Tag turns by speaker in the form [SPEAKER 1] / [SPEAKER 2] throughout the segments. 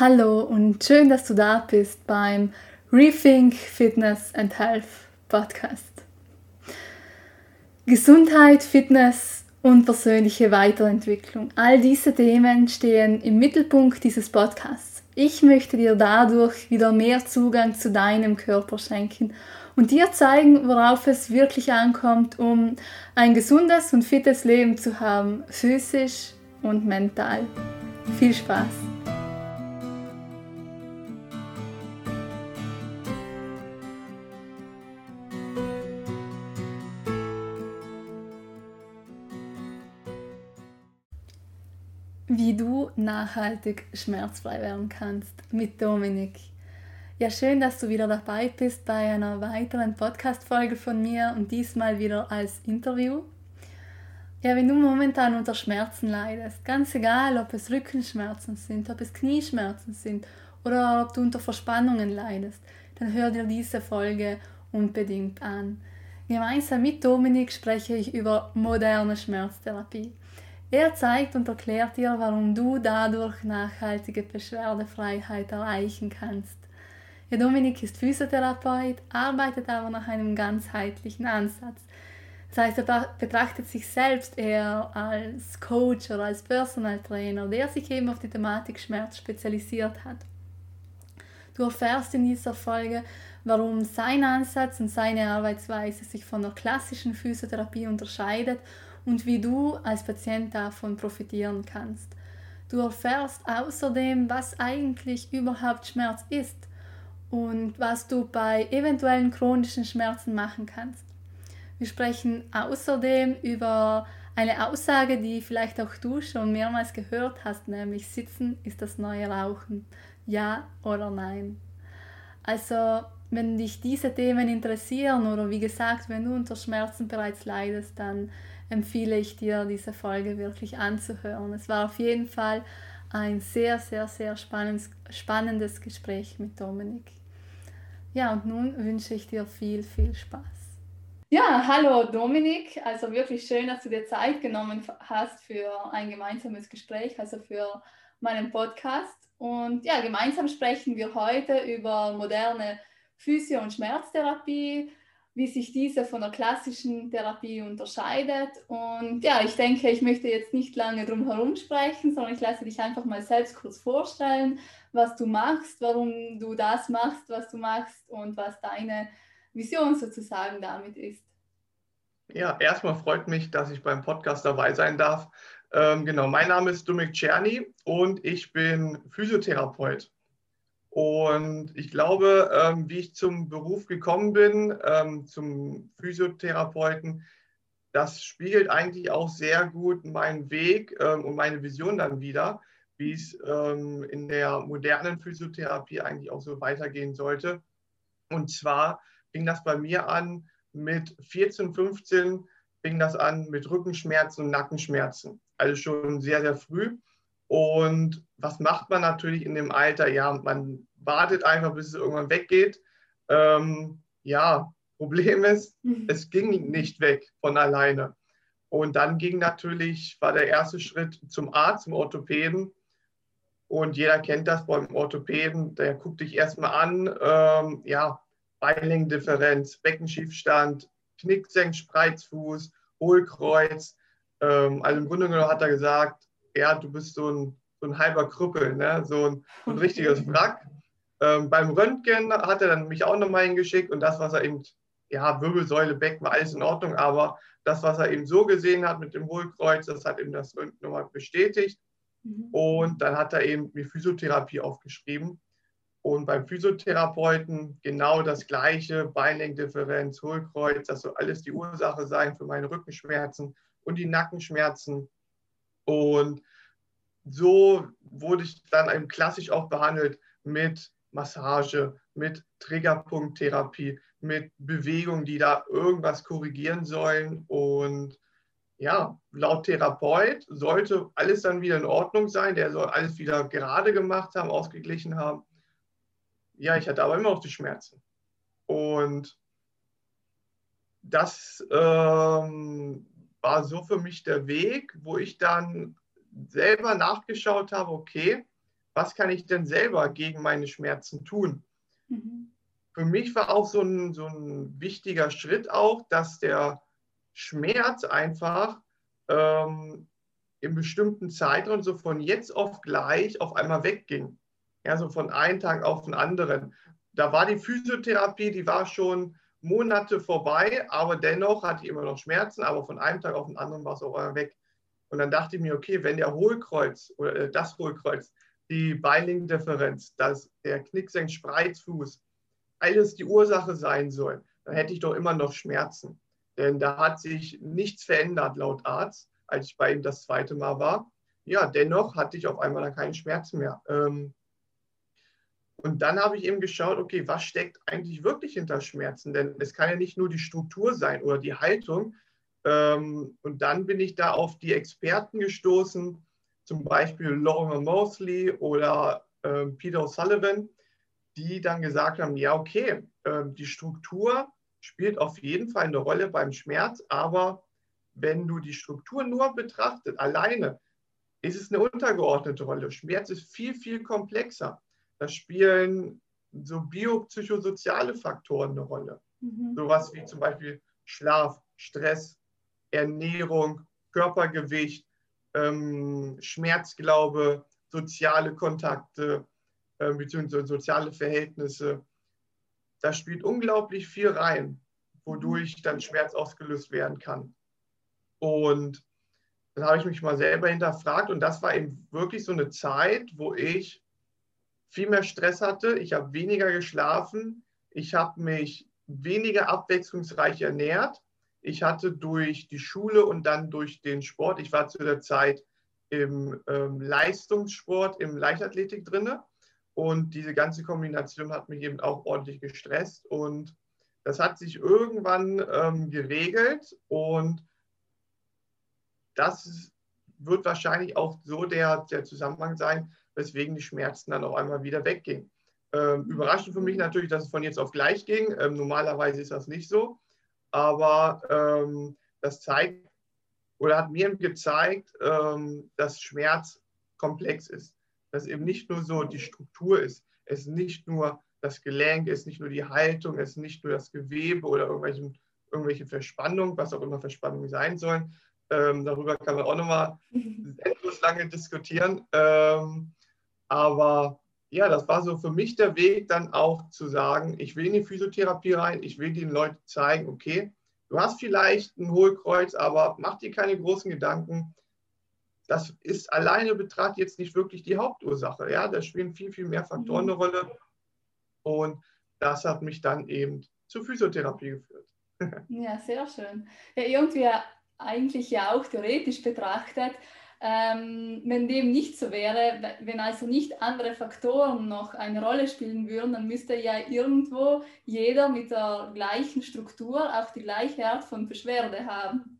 [SPEAKER 1] Hallo und schön, dass du da bist beim Rethink Fitness and Health Podcast. Gesundheit, Fitness und persönliche Weiterentwicklung. All diese Themen stehen im Mittelpunkt dieses Podcasts. Ich möchte dir dadurch wieder mehr Zugang zu deinem Körper schenken und dir zeigen, worauf es wirklich ankommt, um ein gesundes und fittes Leben zu haben, physisch und mental. Viel Spaß! Wie du nachhaltig schmerzfrei werden kannst mit Dominik. Ja, schön, dass du wieder dabei bist bei einer weiteren Podcast-Folge von mir und diesmal wieder als Interview. Ja, wenn du momentan unter Schmerzen leidest, ganz egal, ob es Rückenschmerzen sind, ob es Knieschmerzen sind oder ob du unter Verspannungen leidest, dann hör dir diese Folge unbedingt an. Gemeinsam mit Dominik spreche ich über moderne Schmerztherapie. Er zeigt und erklärt dir, warum du dadurch nachhaltige Beschwerdefreiheit erreichen kannst. Ja, Dominik ist Physiotherapeut, arbeitet aber nach einem ganzheitlichen Ansatz. Das heißt, er betrachtet sich selbst eher als Coach oder als Personal Trainer, der sich eben auf die Thematik Schmerz spezialisiert hat. Du erfährst in dieser Folge, warum sein Ansatz und seine Arbeitsweise sich von der klassischen Physiotherapie unterscheidet und wie du als Patient davon profitieren kannst. Du erfährst außerdem, was eigentlich überhaupt Schmerz ist und was du bei eventuellen chronischen Schmerzen machen kannst. Wir sprechen außerdem über eine Aussage, die vielleicht auch du schon mehrmals gehört hast, nämlich Sitzen ist das neue Rauchen. Ja oder nein? Also, wenn dich diese Themen interessieren oder wie gesagt, wenn du unter Schmerzen bereits leidest, dann empfehle ich dir, diese Folge wirklich anzuhören. Es war auf jeden Fall ein sehr, sehr, sehr spannendes, spannendes Gespräch mit Dominik. Ja, und nun wünsche ich dir viel, viel Spaß. Ja, hallo Dominik. Also wirklich schön, dass du dir Zeit genommen hast für ein gemeinsames Gespräch, also für meinen Podcast. Und ja, gemeinsam sprechen wir heute über moderne Physio- und Schmerztherapie, wie sich diese von der klassischen Therapie unterscheidet. Und ja, ich denke, ich möchte jetzt nicht lange drum herum sprechen, sondern ich lasse dich einfach mal selbst kurz vorstellen, was du machst, warum du das machst, was du machst und was deine Vision sozusagen damit ist.
[SPEAKER 2] Ja, erstmal freut mich, dass ich beim Podcast dabei sein darf. Ähm, genau, mein Name ist Dominik Czerny und ich bin Physiotherapeut. Und ich glaube, ähm, wie ich zum Beruf gekommen bin, ähm, zum Physiotherapeuten, das spiegelt eigentlich auch sehr gut meinen Weg ähm, und meine Vision dann wieder, wie es ähm, in der modernen Physiotherapie eigentlich auch so weitergehen sollte. Und zwar fing das bei mir an mit 14, 15, fing das an mit Rückenschmerzen und Nackenschmerzen. Also schon sehr, sehr früh. Und was macht man natürlich in dem Alter? Ja, man wartet einfach, bis es irgendwann weggeht. Ähm, ja, Problem ist, mhm. es ging nicht weg von alleine. Und dann ging natürlich, war der erste Schritt zum Arzt, zum Orthopäden. Und jeder kennt das beim Orthopäden, der guckt dich erstmal an, ähm, ja, Beinlängendifferenz, Beckenschiefstand, Knicksenk, Spreizfuß, Hohlkreuz. Ähm, also im Grunde genommen hat er gesagt, ja, du bist so ein, so ein halber Krüppel, ne? so, ein, so ein richtiges Wrack. Ähm, beim Röntgen hat er dann mich auch nochmal hingeschickt und das, was er eben, ja, Wirbelsäule, Becken, war alles in Ordnung, aber das, was er eben so gesehen hat mit dem Hohlkreuz, das hat ihm das Röntgen nochmal bestätigt. Mhm. Und dann hat er eben mir Physiotherapie aufgeschrieben. Und beim Physiotherapeuten genau das gleiche, Beinlängendifferenz, Hohlkreuz, das soll alles die Ursache sein für meine Rückenschmerzen und die Nackenschmerzen. Und so wurde ich dann eben klassisch auch behandelt mit Massage, mit Triggerpunkttherapie, mit Bewegungen, die da irgendwas korrigieren sollen. Und ja, laut Therapeut sollte alles dann wieder in Ordnung sein. Der soll alles wieder gerade gemacht haben, ausgeglichen haben. Ja, ich hatte aber immer noch die Schmerzen. Und das ähm, war so für mich der Weg, wo ich dann selber nachgeschaut habe, okay, was kann ich denn selber gegen meine Schmerzen tun? Mhm. Für mich war auch so ein, so ein wichtiger Schritt auch, dass der Schmerz einfach ähm, im bestimmten Zeitraum so von jetzt auf gleich auf einmal wegging. Ja, so von einem Tag auf den anderen. Da war die Physiotherapie, die war schon Monate vorbei, aber dennoch hatte ich immer noch Schmerzen, aber von einem Tag auf den anderen war es einmal weg. Und dann dachte ich mir, okay, wenn der Hohlkreuz oder äh, das Hohlkreuz, die Beiling-Differenz, das, der Knicksenk-Spreizfuß, alles die Ursache sein soll, dann hätte ich doch immer noch Schmerzen. Denn da hat sich nichts verändert laut Arzt, als ich bei ihm das zweite Mal war. Ja, dennoch hatte ich auf einmal dann keine Schmerzen mehr. Ähm, und dann habe ich eben geschaut, okay, was steckt eigentlich wirklich hinter Schmerzen? Denn es kann ja nicht nur die Struktur sein oder die Haltung. Ähm, und dann bin ich da auf die Experten gestoßen, zum Beispiel Lorimer Mosley oder ähm, Peter O'Sullivan, die dann gesagt haben, ja, okay, die Struktur spielt auf jeden Fall eine Rolle beim Schmerz, aber wenn du die Struktur nur betrachtest, alleine, ist es eine untergeordnete Rolle. Schmerz ist viel, viel komplexer. Da spielen so biopsychosoziale Faktoren eine Rolle. Mhm. Sowas wie zum Beispiel Schlaf, Stress, Ernährung, Körpergewicht, ähm, Schmerzglaube, soziale Kontakte äh, bzw. soziale Verhältnisse da spielt unglaublich viel rein, wodurch dann Schmerz ausgelöst werden kann. Und dann habe ich mich mal selber hinterfragt und das war eben wirklich so eine Zeit, wo ich viel mehr Stress hatte, ich habe weniger geschlafen, ich habe mich weniger abwechslungsreich ernährt. Ich hatte durch die Schule und dann durch den Sport, ich war zu der Zeit im ähm, Leistungssport, im Leichtathletik drinne und diese ganze Kombination hat mich eben auch ordentlich gestresst. Und das hat sich irgendwann ähm, geregelt. Und das wird wahrscheinlich auch so der, der Zusammenhang sein, weswegen die Schmerzen dann auf einmal wieder weggingen. Ähm, überraschend für mich natürlich, dass es von jetzt auf gleich ging. Ähm, normalerweise ist das nicht so. Aber ähm, das zeigt oder hat mir gezeigt, ähm, dass Schmerz komplex ist dass eben nicht nur so die Struktur ist, es ist nicht nur das Gelenk, es ist nicht nur die Haltung, es ist nicht nur das Gewebe oder irgendwelche, irgendwelche Verspannungen, was auch immer Verspannungen sein sollen. Ähm, darüber kann man auch nochmal endlos lange diskutieren. Aber ja, das war so für mich der Weg, dann auch zu sagen, ich will in die Physiotherapie rein, ich will den Leuten zeigen, okay, du hast vielleicht ein Hohlkreuz, aber mach dir keine großen Gedanken das ist alleine betrachtet jetzt nicht wirklich die Hauptursache. Ja? Da spielen viel, viel mehr Faktoren eine Rolle. Und das hat mich dann eben zur Physiotherapie geführt.
[SPEAKER 1] ja, sehr schön. Ja, irgendwie eigentlich ja auch theoretisch betrachtet, ähm, wenn dem nicht so wäre, wenn also nicht andere Faktoren noch eine Rolle spielen würden, dann müsste ja irgendwo jeder mit der gleichen Struktur auch die gleiche Art von Beschwerde haben.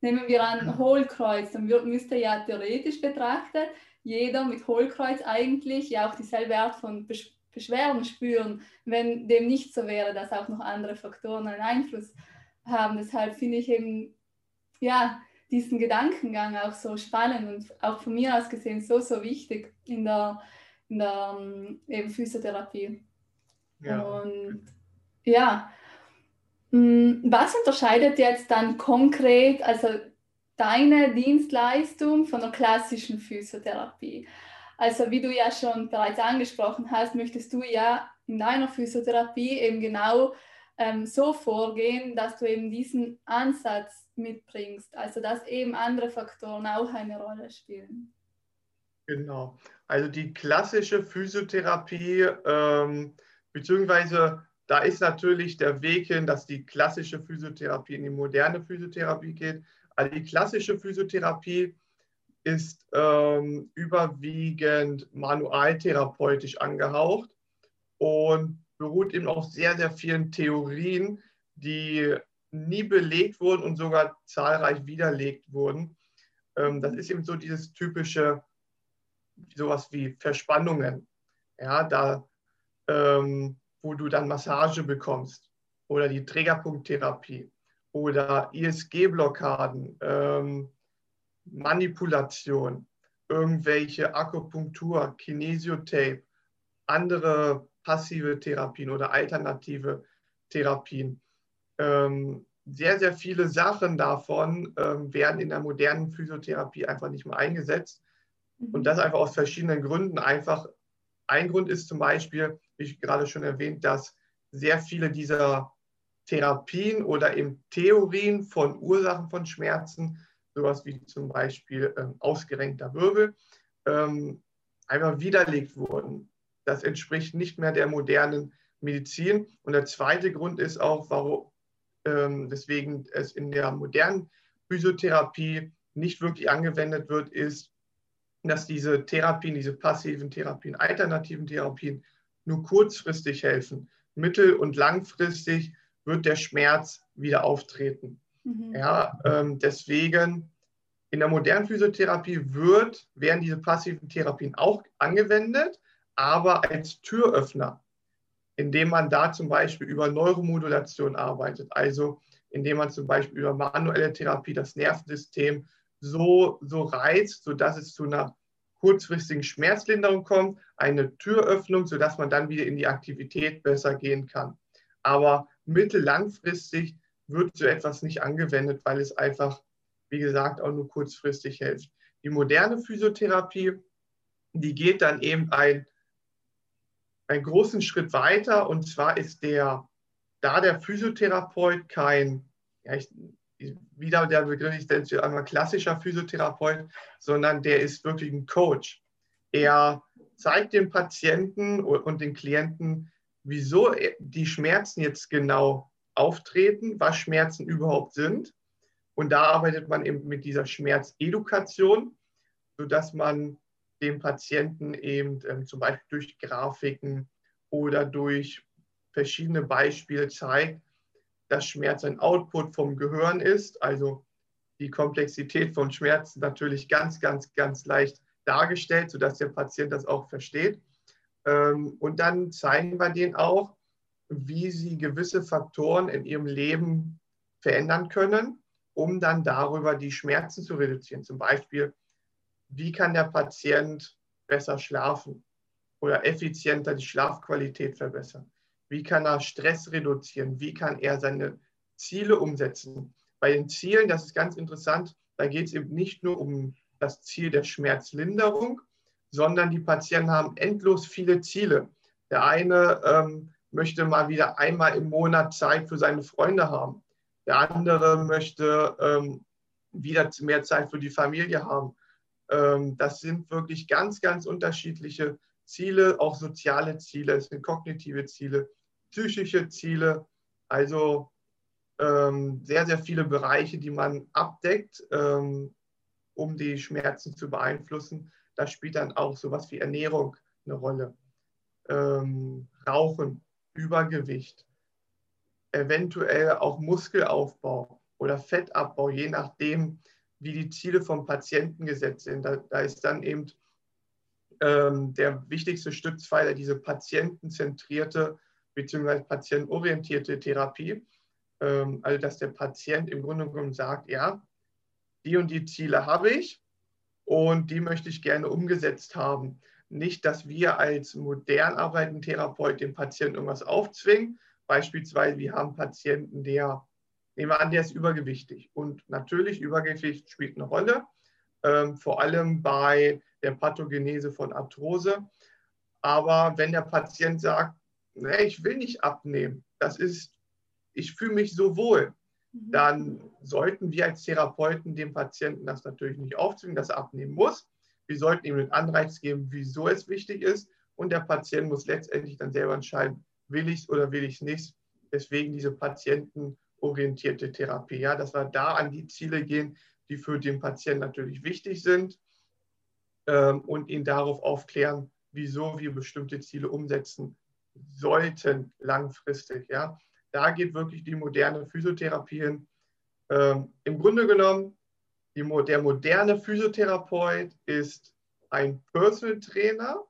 [SPEAKER 1] Nehmen wir an Hohlkreuz, dann müsste ja theoretisch betrachtet jeder mit Hohlkreuz eigentlich ja auch dieselbe Art von Beschwerden spüren, wenn dem nicht so wäre, dass auch noch andere Faktoren einen Einfluss haben. Deshalb finde ich eben ja diesen Gedankengang auch so spannend und auch von mir aus gesehen so, so wichtig in der, in der ähm, eben Physiotherapie. Ja. Und ja, Mm, was unterscheidet jetzt dann konkret, also deine Dienstleistung von der klassischen Physiotherapie? Also wie du ja schon bereits angesprochen hast, möchtest du ja in deiner Physiotherapie eben genau ähm, so vorgehen, dass du eben diesen Ansatz mitbringst, also dass eben andere Faktoren auch eine Rolle spielen.
[SPEAKER 2] Genau. Also die klassische Physiotherapie ähm, beziehungsweise da ist natürlich der Weg hin, dass die klassische Physiotherapie in die moderne Physiotherapie geht. Also die klassische Physiotherapie ist ähm, überwiegend manualtherapeutisch angehaucht und beruht eben auf sehr, sehr vielen Theorien, die nie belegt wurden und sogar zahlreich widerlegt wurden. Ähm, das ist eben so dieses typische, sowas wie Verspannungen. Ja, da ähm, wo du dann Massage bekommst oder die Trägerpunkttherapie oder ISG-Blockaden, ähm, Manipulation. irgendwelche Akupunktur, Kinesiotape, andere passive Therapien oder alternative Therapien. Ähm, sehr, sehr viele Sachen davon ähm, werden in der modernen Physiotherapie einfach nicht mehr eingesetzt. Mhm. Und das einfach aus verschiedenen Gründen. Einfach ein Grund ist zum Beispiel, wie ich gerade schon erwähnt, dass sehr viele dieser Therapien oder eben Theorien von Ursachen von Schmerzen, sowas wie zum Beispiel ähm, ausgerenkter Wirbel, ähm, einfach widerlegt wurden. Das entspricht nicht mehr der modernen Medizin. Und der zweite Grund ist auch, warum, ähm, deswegen es in der modernen Physiotherapie nicht wirklich angewendet wird, ist, dass diese Therapien, diese passiven Therapien, alternativen Therapien nur kurzfristig helfen. Mittel- und langfristig wird der Schmerz wieder auftreten. Mhm. Ja, ähm, deswegen in der modernen Physiotherapie wird, werden diese passiven Therapien auch angewendet, aber als Türöffner indem man da zum Beispiel über Neuromodulation arbeitet, also indem man zum Beispiel über manuelle Therapie das Nervensystem so, so reizt, sodass es zu einer kurzfristigen Schmerzlinderung kommt, eine Türöffnung, sodass man dann wieder in die Aktivität besser gehen kann. Aber mittellangfristig wird so etwas nicht angewendet, weil es einfach, wie gesagt, auch nur kurzfristig hilft. Die moderne Physiotherapie, die geht dann eben ein einen großen Schritt weiter und zwar ist der, da der Physiotherapeut kein, ja, ich, wieder der Begriff, ich denke einmal klassischer Physiotherapeut, sondern der ist wirklich ein Coach. Er zeigt dem Patienten und den Klienten, wieso die Schmerzen jetzt genau auftreten, was Schmerzen überhaupt sind. Und da arbeitet man eben mit dieser Schmerzedukation, sodass man dem Patienten eben ähm, zum Beispiel durch Grafiken oder durch verschiedene Beispiele zeigt, dass Schmerz ein Output vom Gehirn ist, also die Komplexität von Schmerzen natürlich ganz, ganz, ganz leicht dargestellt, sodass der Patient das auch versteht. Ähm, und dann zeigen wir denen auch, wie sie gewisse Faktoren in ihrem Leben verändern können, um dann darüber die Schmerzen zu reduzieren. Zum Beispiel wie kann der Patient besser schlafen oder effizienter die Schlafqualität verbessern? Wie kann er Stress reduzieren? Wie kann er seine Ziele umsetzen? Bei den Zielen, das ist ganz interessant, da geht es eben nicht nur um das Ziel der Schmerzlinderung, sondern die Patienten haben endlos viele Ziele. Der eine ähm, möchte mal wieder einmal im Monat Zeit für seine Freunde haben. Der andere möchte ähm, wieder mehr Zeit für die Familie haben. Ähm, das sind wirklich ganz, ganz unterschiedliche Ziele, auch soziale Ziele, es sind kognitive Ziele, psychische Ziele, also ähm, sehr, sehr viele Bereiche, die man abdeckt, ähm, um die Schmerzen zu beeinflussen. Da spielt dann auch sowas wie Ernährung eine Rolle. Rauchen, Übergewicht, eventuell auch Muskelaufbau oder Fettabbau, je nachdem, wie die Ziele vom Patienten gesetzt sind. Da, da ist dann eben ähm, der wichtigste Stützpfeiler diese patientenzentrierte bzw. patientenorientierte Therapie. Ähm, also dass der Patient im Grunde genommen sagt, ja, die und die Ziele habe ich und die möchte ich gerne umgesetzt haben. Nicht, dass wir als modern arbeitenden Therapeut dem Patienten irgendwas aufzwingen. Beispielsweise, wir haben Patienten, der Nehmen wir an, der ist übergewichtig. Und natürlich, Übergewicht spielt eine Rolle, ähm, vor allem bei der Pathogenese von Arthrose. Aber wenn der Patient sagt, nee, ich will nicht abnehmen, das ist, ich fühle mich so wohl, mhm. dann sollten wir als Therapeuten dem Patienten das natürlich nicht aufzwingen, dass er abnehmen muss. Wir sollten ihm einen Anreiz geben, wieso es wichtig ist. Und der Patient muss letztendlich dann selber entscheiden, will ich es oder will ich es nicht. Deswegen diese Patienten- orientierte Therapie. Ja, dass wir da an die Ziele gehen, die für den Patienten natürlich wichtig sind ähm, und ihn darauf aufklären, wieso wir bestimmte Ziele umsetzen sollten langfristig. Ja, da geht wirklich die moderne Physiotherapie hin. Ähm, Im Grunde genommen, die, der moderne Physiotherapeut ist ein Personal Trainer,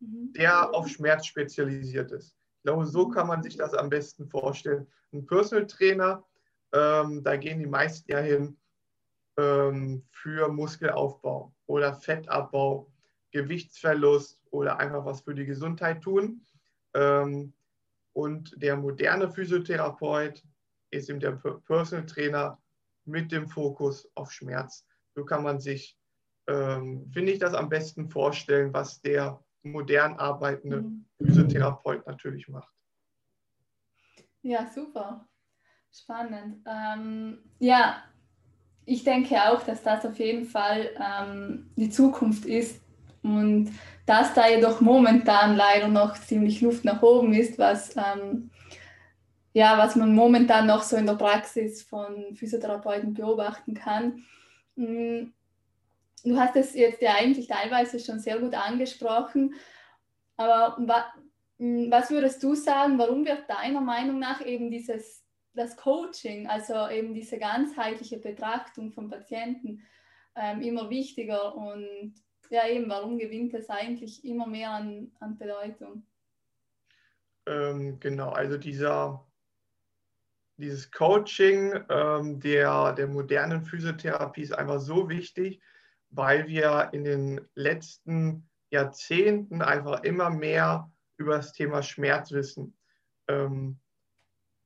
[SPEAKER 2] mhm. der auf Schmerz spezialisiert ist. Ich glaube, so kann man sich das am besten vorstellen. Ein Personal Trainer, ähm, da gehen die meisten ja hin, ähm, für Muskelaufbau oder Fettabbau, Gewichtsverlust oder einfach was für die Gesundheit tun. Ähm, und der moderne Physiotherapeut ist eben der Personal Trainer mit dem Fokus auf Schmerz. So kann man sich, ähm, finde ich, das am besten vorstellen, was der modern arbeitende mhm. Physiotherapeut natürlich macht.
[SPEAKER 1] Ja, super. Spannend. Ähm, ja, ich denke auch, dass das auf jeden Fall ähm, die Zukunft ist und dass da jedoch momentan leider noch ziemlich Luft nach oben ist, was, ähm, ja, was man momentan noch so in der Praxis von Physiotherapeuten beobachten kann. Du hast es jetzt ja eigentlich teilweise schon sehr gut angesprochen, aber mm, was würdest du sagen, warum wird deiner Meinung nach eben dieses das Coaching, also eben diese ganzheitliche Betrachtung von Patienten, ähm, immer wichtiger und ja eben, warum gewinnt es eigentlich immer mehr an, an Bedeutung?
[SPEAKER 2] Ähm, genau, also dieser, dieses Coaching ähm, der, der modernen Physiotherapie ist einfach so wichtig, weil wir in den letzten Jahrzehnten einfach immer mehr über das Thema Schmerz wissen. Ähm,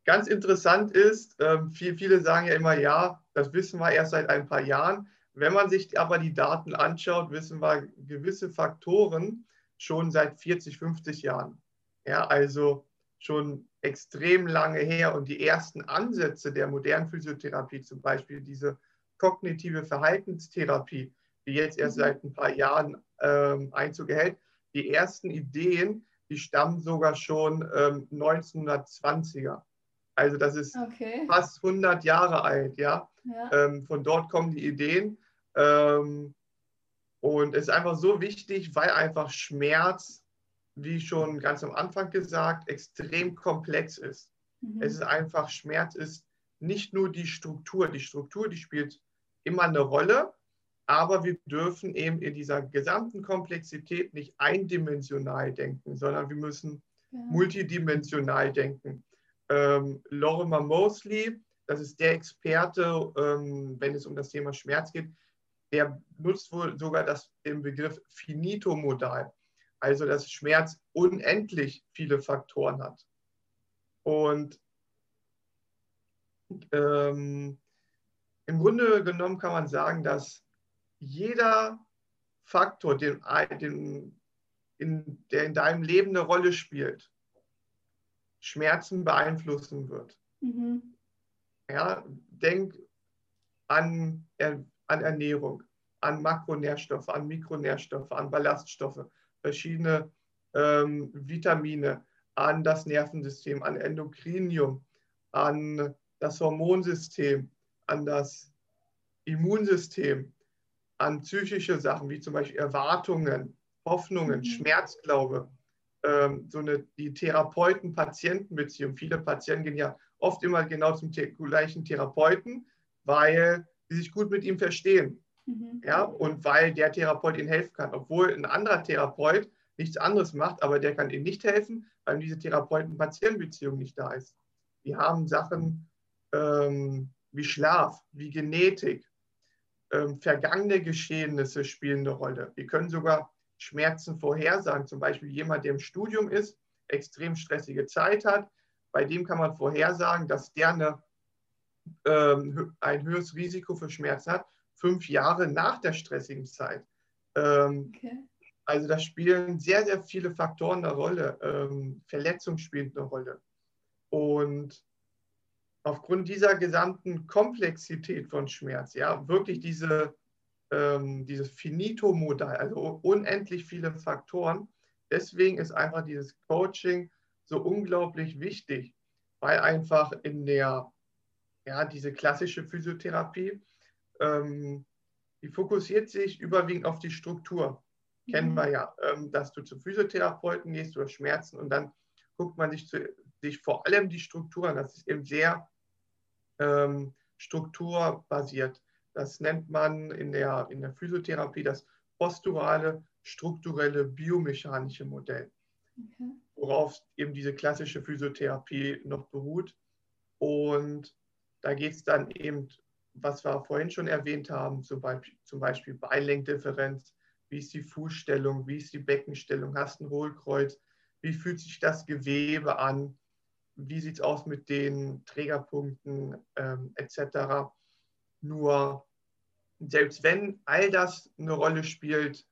[SPEAKER 2] Ganz interessant ist, ähm, viele sagen ja immer, ja, das wissen wir erst seit ein paar Jahren. Wenn man sich aber die Daten anschaut, wissen wir gewisse Faktoren schon seit 40, 50 Jahren. Ja, also schon extrem lange her. Und die ersten Ansätze der modernen Physiotherapie, zum Beispiel diese kognitive Verhaltenstherapie, die jetzt erst mhm. seit ein paar Jahren ähm, Einzug erhält, die ersten Ideen, die stammen sogar schon ähm, 1920er. Also das ist okay. fast 100 Jahre alt, ja. ja. Ähm, von dort kommen die Ideen. Ähm, und es ist einfach so wichtig, weil einfach Schmerz, wie schon ganz am Anfang gesagt, extrem komplex ist. Mhm. Es ist einfach, Schmerz ist nicht nur die Struktur. Die Struktur, die spielt immer eine Rolle, aber wir dürfen eben in dieser gesamten Komplexität nicht eindimensional denken, sondern wir müssen ja. multidimensional denken ähm, Lorimer Mosley, das ist der Experte, ähm, wenn es um das Thema Schmerz geht, der nutzt wohl sogar das, den Begriff Finito-Modal, also dass Schmerz unendlich viele Faktoren hat. Und ähm, im Grunde genommen kann man sagen, dass jeder Faktor, den, den, in, der in deinem Leben eine Rolle spielt, Schmerzen beeinflussen wird. Mhm. Ja, denk an, an Ernährung, an Makronährstoffe, an Mikronährstoffe, an Ballaststoffe, verschiedene ähm, Vitamine, an das Nervensystem, an Endokrinium, an das Hormonsystem, an das Immunsystem, an psychische Sachen wie zum Beispiel Erwartungen, Hoffnungen, mhm. Schmerzglaube, ähm, so eine die Therapeuten-Patienten-Beziehung. Viele Patienten gehen ja oft immer genau zum gleichen Therapeuten, weil sie sich gut mit ihm verstehen. Mhm. Ja, und weil der Therapeut ihnen helfen kann, obwohl ein anderer Therapeut nichts anderes macht, aber der kann ihnen nicht helfen, weil diese Therapeuten-Patienten-Beziehung nicht da ist. Wir haben Sachen ähm, wie Schlaf, wie Genetik, ähm, vergangene Geschehnisse spielen eine Rolle. Wir können sogar Schmerzen vorhersagen. Zum Beispiel jemand, der im Studium ist, extrem stressige Zeit hat, bei dem kann man vorhersagen, dass der eine, ähm, ein höheres Risiko für Schmerzen hat, fünf Jahre nach der stressigen Zeit. Ähm, okay. Also da spielen sehr, sehr viele Faktoren eine Rolle. Ähm, Verletzung spielt eine Rolle. Und aufgrund dieser gesamten Komplexität von Schmerz, ja, wirklich diese ähm, dieses Finito-Modell, also unendlich viele Faktoren. Deswegen ist einfach dieses Coaching so unglaublich wichtig, weil einfach in der, ja, diese klassische Physiotherapie, ähm, die fokussiert sich überwiegend auf die Struktur. Mhm. Kennen wir ja, ähm, dass du zu Physiotherapeuten gehst, du hast Schmerzen und dann guckt man sich, zu, sich vor allem die Struktur an. Das ist eben sehr ähm, strukturbasiert. Das nennt man in der, in der Physiotherapie das posturale, strukturelle, biomechanische Modell, okay. worauf eben diese klassische Physiotherapie noch beruht. Und da geht es dann eben was wir vorhin schon erwähnt haben, zum Beispiel, zum Beispiel Beinlenkdifferenz, wie ist die Fußstellung, wie ist die Beckenstellung, hast ein Hohlkreuz, wie fühlt sich das Gewebe an, wie sieht es aus mit den Trägerpunkten ähm, etc. Nur selbst wenn all das eine Rolle spielt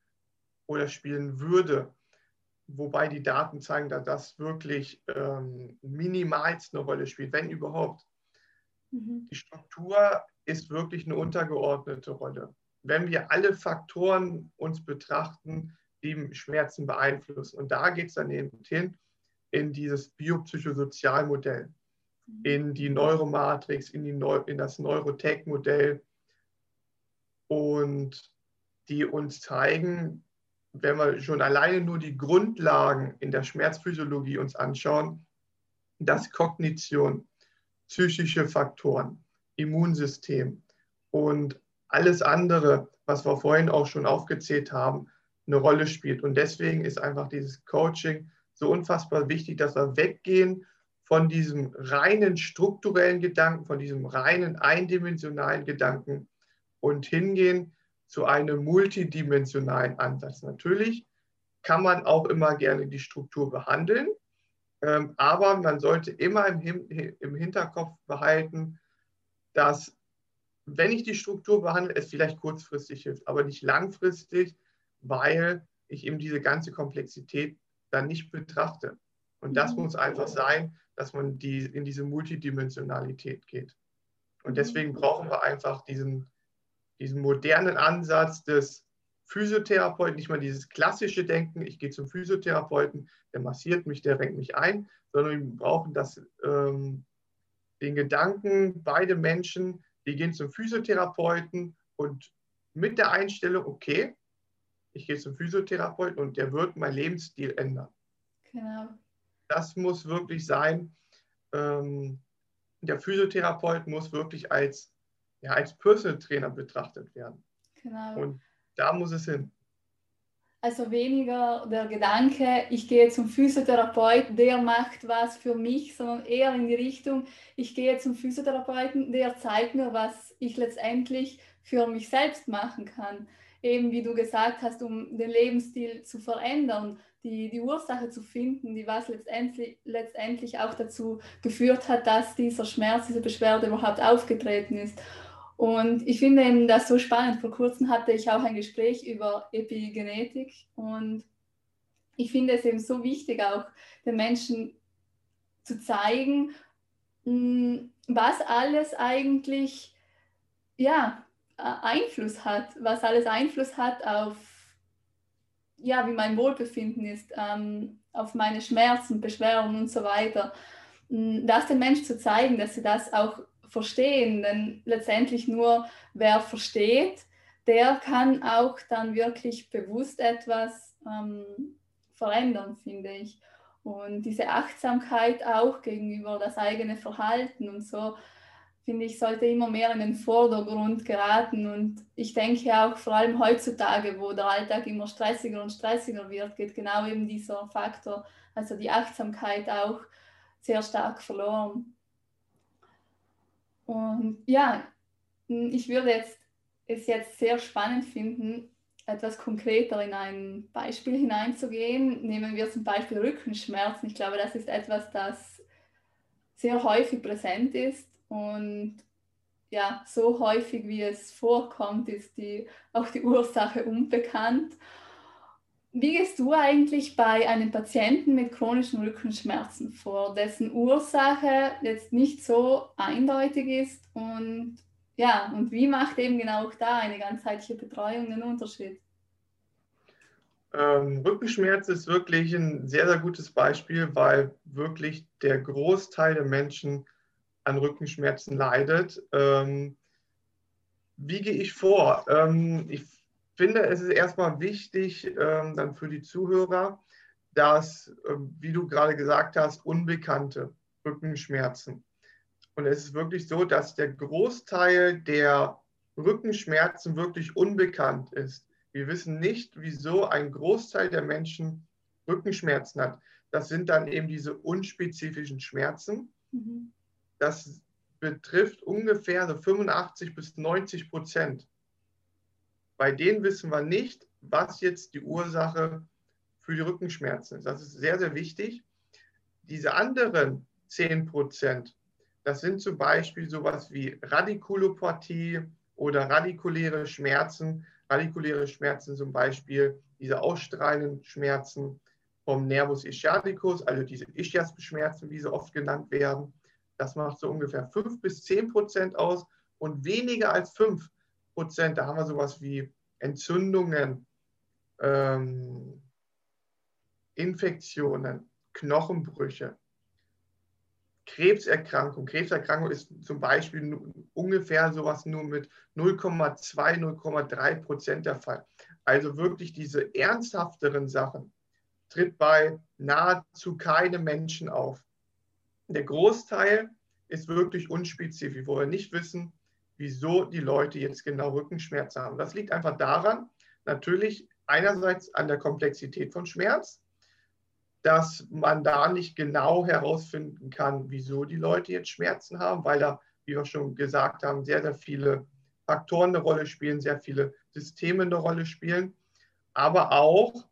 [SPEAKER 2] oder spielen würde, wobei die Daten zeigen, dass das wirklich ähm, minimalst eine Rolle spielt, wenn überhaupt. Mhm. Die Struktur ist wirklich eine untergeordnete Rolle. Wenn wir alle Faktoren uns betrachten, die Schmerzen beeinflussen. Und da geht es dann eben hin in dieses Biopsychosozialmodell, mhm. in die Neuromatrix, in, die Neu in das Neurotech-Modell und die uns zeigen, wenn wir schon alleine nur die Grundlagen in der Schmerzphysiologie uns anschauen, dass Kognition, psychische Faktoren, Immunsystem und alles andere, was wir vorhin auch schon aufgezählt haben, eine Rolle spielt. Und deswegen ist einfach dieses Coaching so unfassbar wichtig, dass wir weggehen von diesem reinen strukturellen Gedanken, von diesem reinen eindimensionalen Gedanken und hingehen zu einem multidimensionalen Ansatz. Natürlich kann man auch immer gerne die Struktur behandeln, ähm, aber man sollte immer im, Hinterkopf behalten, dass wenn ich die Struktur behandle, es vielleicht kurzfristig hilft, aber nicht langfristig, weil ich eben diese ganze Komplexität dann nicht betrachte. Und das mhm. muss einfach sein, dass man die, in diese Multidimensionalität geht. Und mhm. deswegen brauchen wir einfach diesen, diesen modernen Ansatz des Physiotherapeuten, nicht mal dieses klassische Denken, ich gehe zum Physiotherapeuten, der massiert mich, der renkt mich ein, sondern wir brauchen das, ähm, den Gedanken, beide Menschen, die gehen zum Physiotherapeuten und mit der Einstellung, okay, ich gehe zum Physiotherapeuten und der wird meinen Lebensstil ändern. Genau. Das muss wirklich sein. Ähm, der Physiotherapeut muss wirklich als, ja, als Personal Trainer betrachtet werden. Genau. Und da muss es hin.
[SPEAKER 1] Also weniger der Gedanke, ich gehe zum Physiotherapeuten, der macht was für mich, sondern eher in die Richtung, ich gehe zum Physiotherapeuten, der zeigt mir, was ich letztendlich für mich selbst machen kann eben wie du gesagt hast, um den Lebensstil zu verändern, die, die Ursache zu finden, die was letztendlich, letztendlich auch dazu geführt hat, dass dieser Schmerz, diese Beschwerde überhaupt aufgetreten ist. Und ich finde eben das so spannend. Vor kurzem hatte ich auch ein Gespräch über Epigenetik und ich finde es eben so wichtig, auch den Menschen zu zeigen, hm, was alles eigentlich ja, Einfluss hat, was alles Einfluss hat auf, ja, wie mein Wohlbefinden ist, ähm, auf meine Schmerzen, Beschwerden und so weiter. Mm, das den Menschen zu zeigen, dass sie das auch verstehen, denn letztendlich nur wer versteht, der kann auch dann wirklich bewusst etwas ähm, verändern, finde ich. Und diese Achtsamkeit auch gegenüber das eigene Verhalten und so, finde ich, sollte immer mehr in den Vordergrund geraten. Und ich denke auch vor allem heutzutage, wo der Alltag immer stressiger und stressiger wird, geht genau eben dieser Faktor, also die Achtsamkeit auch sehr stark verloren. Und ja, ich würde jetzt, es jetzt sehr spannend finden, etwas konkreter in ein Beispiel hineinzugehen. Nehmen wir zum Beispiel Rückenschmerzen. Ich glaube, das ist etwas, das sehr häufig präsent ist und ja, so häufig wie es vorkommt, ist die, auch die Ursache unbekannt. Wie gehst du eigentlich bei einem Patienten mit chronischen Rückenschmerzen vor, dessen Ursache jetzt nicht so eindeutig ist und ja, und wie macht eben genau auch da eine ganzheitliche Betreuung den Unterschied?
[SPEAKER 2] Ähm, Rückenschmerz ist wirklich ein sehr, sehr gutes Beispiel, weil wirklich der Großteil der Menschen an Rückenschmerzen leidet. Ähm, wie gehe ich vor? Ähm, ich finde, es ist erstmal wichtig, ähm, dann für die Zuhörer, dass, äh, wie du gerade gesagt hast, unbekannte Rückenschmerzen. Und es ist wirklich so, dass der Großteil der Rückenschmerzen wirklich unbekannt ist. Wir wissen nicht, wieso ein Großteil der Menschen Rückenschmerzen hat. Das sind dann eben diese unspezifischen Schmerzen. Mhm. Das betrifft ungefähr so 85 bis 90 Prozent. Bei denen wissen wir nicht, was jetzt die Ursache für die Rückenschmerzen ist. Das ist sehr, sehr wichtig. Diese anderen 10 Prozent, das sind zum Beispiel sowas wie Radikulopathie oder radikuläre Schmerzen. Radikuläre Schmerzen zum Beispiel diese ausstrahlenden Schmerzen vom Nervus ischiaticus, also diese Ischias-Schmerzen, wie sie oft genannt werden. Das macht so ungefähr 5 bis 10 Prozent aus und weniger als 5 Prozent, da haben wir sowas wie Entzündungen, ähm, Infektionen, Knochenbrüche, Krebserkrankung. Krebserkrankung ist zum Beispiel ungefähr sowas nur mit 0,2, 0,3 Prozent der Fall. Also wirklich diese ernsthafteren Sachen tritt bei nahezu keinem Menschen auf. Der Großteil ist wirklich unspezifisch, wo wir nicht wissen, wieso die Leute jetzt genau Rückenschmerzen haben. Das liegt einfach daran, natürlich einerseits an der Komplexität von Schmerz, dass man da nicht genau herausfinden kann, wieso die Leute jetzt Schmerzen haben, weil da, wie wir schon gesagt haben, sehr, sehr viele Faktoren eine Rolle spielen, sehr viele Systeme eine Rolle spielen, aber auch,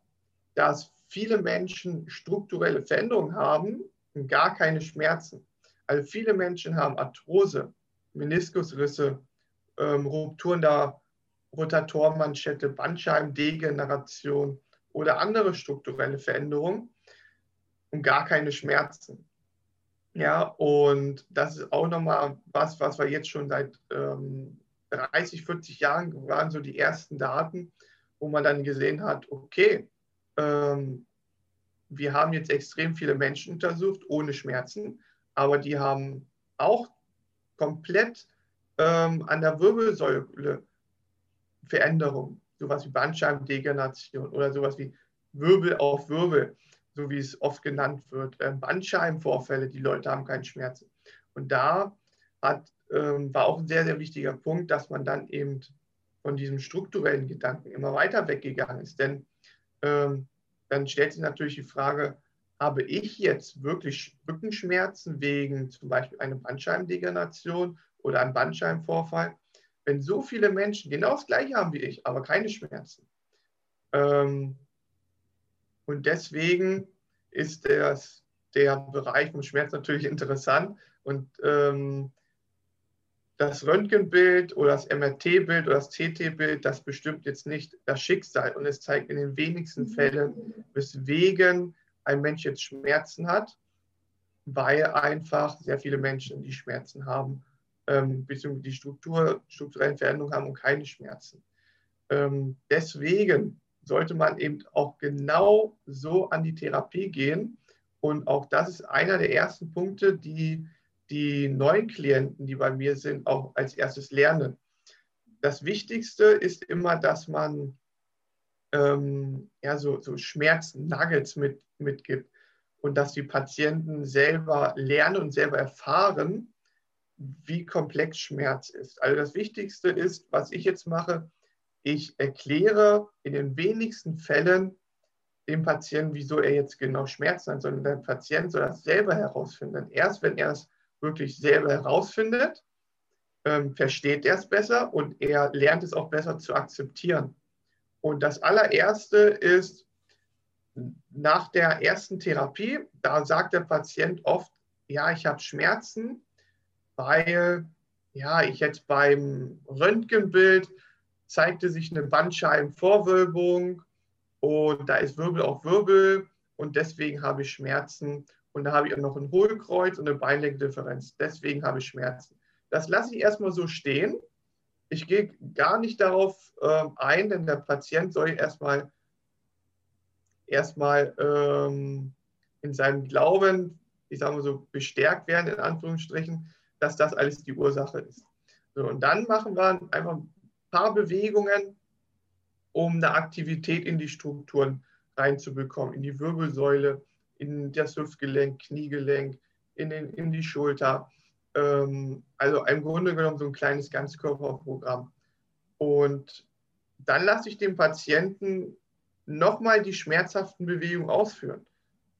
[SPEAKER 2] dass viele Menschen strukturelle Veränderungen haben gar keine Schmerzen. Also viele Menschen haben Arthrose, Meniskusrisse, ähm, Rupturen der Rotatorenmanschette, Bandscheibendegeneration oder andere strukturelle Veränderungen und gar keine Schmerzen. Ja, und das ist auch nochmal was, was wir jetzt schon seit ähm, 30, 40 Jahren waren so die ersten Daten, wo man dann gesehen hat, okay, ähm, wir haben jetzt extrem viele Menschen untersucht ohne Schmerzen, aber die haben auch komplett ähm, an der Wirbelsäule Veränderungen, sowas wie Bandscheibendegeneration oder sowas wie Wirbel auf Wirbel so wie es oft genannt wird, ähm, Bandscheibenvorfälle, die Leute haben keinen Schmerzen. Und da hat, ähm, war auch ein sehr, sehr wichtiger Punkt, dass man dann eben von diesem strukturellen Gedanken immer weiter weggegangen ist. Denn ähm, dann stellt sich natürlich die Frage, habe ich jetzt wirklich Rückenschmerzen wegen zum Beispiel einer Bandscheibendegeneration oder einem Bandscheibenvorfall? Wenn so viele Menschen genau das gleiche haben wie ich, aber keine Schmerzen, ähm, und deswegen ist das, der Bereich vom Schmerz natürlich interessant. Und ähm, das Röntgenbild oder das MRT-Bild oder das CT-Bild, das bestimmt jetzt nicht das Schicksal. Und es zeigt in den wenigsten mhm. Fällen, weswegen ein Mensch jetzt Schmerzen hat, weil einfach sehr viele Menschen, die Schmerzen haben, ähm, beziehungsweise die Struktur, strukturellen Veränderungen haben und keine Schmerzen. Ähm, deswegen sollte man eben auch genau so an die Therapie gehen. Und auch das ist einer der ersten Punkte, die die neuen Klienten, die bei mir sind, auch als erstes lernen. Das Wichtigste ist immer, dass man ähm, ja, so, so Schmerznuggets mit, mitgibt und dass die Patienten selber lernen und selber erfahren, wie komplex Schmerz ist. Also das Wichtigste ist, was ich jetzt mache, ich erkläre in den wenigsten Fällen dem Patienten, wieso er jetzt genau Schmerzen hat, sondern der Patient soll das selber herausfinden. Erst wenn er es wirklich selber herausfindet, ähm, versteht er es besser und er lernt es auch besser zu akzeptieren. Und das allererste ist, nach der ersten Therapie, da sagt der Patient oft, ja, ich habe Schmerzen, weil ja, ich jetzt beim Röntgenbild zeigte sich eine Bandscheibenvorwölbung und da ist Wirbel auf Wirbel und deswegen habe ich Schmerzen. Und da habe ich auch noch ein Hohlkreuz und eine Beinlenkdifferenz. Deswegen habe ich Schmerzen. Das lasse ich erstmal so stehen. Ich gehe gar nicht darauf äh, ein, denn der Patient soll erstmal erstmal ähm, in seinem Glauben, ich sage mal so, bestärkt werden, in Anführungsstrichen, dass das alles die Ursache ist. So, und dann machen wir einfach paar Bewegungen, um eine Aktivität in die Strukturen reinzubekommen, in die Wirbelsäule, in das Hüftgelenk, Kniegelenk, in, den, in die Schulter. Ähm, also im Grunde genommen so ein kleines Ganzkörperprogramm. Und dann lasse ich den Patienten nochmal die schmerzhaften Bewegungen ausführen.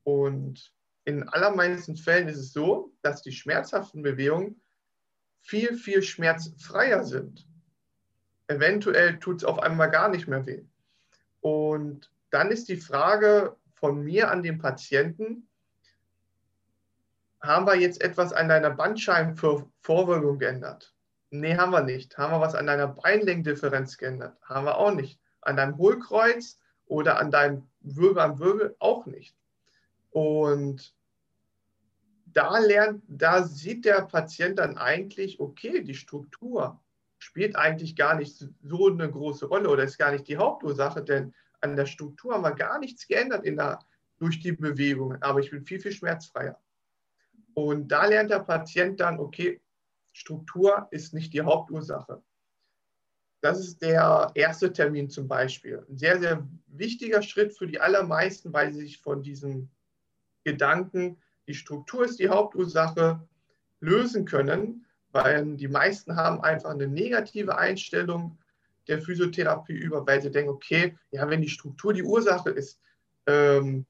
[SPEAKER 2] Und in allermeisten Fällen ist es so, dass die schmerzhaften Bewegungen viel, viel schmerzfreier sind. Eventuell tut es auf einmal gar nicht mehr weh. Und dann ist die Frage von mir an den Patienten, haben wir jetzt etwas an deiner Bandscheibenvorwölbung geändert? Nee, haben wir nicht. Haben wir was an deiner Beinlängendifferenz geändert? Haben wir auch nicht. An deinem Hohlkreuz oder an deinem Wirbel am Wirbel auch nicht. Und da lernt, da sieht der Patient dann eigentlich, okay, die Struktur spielt eigentlich gar nicht so eine große Rolle oder ist gar nicht die Hauptursache, denn an der Struktur haben wir gar nichts geändert in der, durch die Bewegungen, aber ich bin viel, viel schmerzfreier. Und da lernt der Patient dann, okay, Struktur ist nicht die Hauptursache. Das ist der erste Termin zum Beispiel. Ein sehr, sehr wichtiger Schritt für die allermeisten, weil sie sich von diesem Gedanken, die Struktur ist die Hauptursache, lösen können, weil die meisten haben einfach eine negative Einstellung der Physiotherapie über, weil sie denken, okay, ja, wenn die Struktur die Ursache ist, ähm,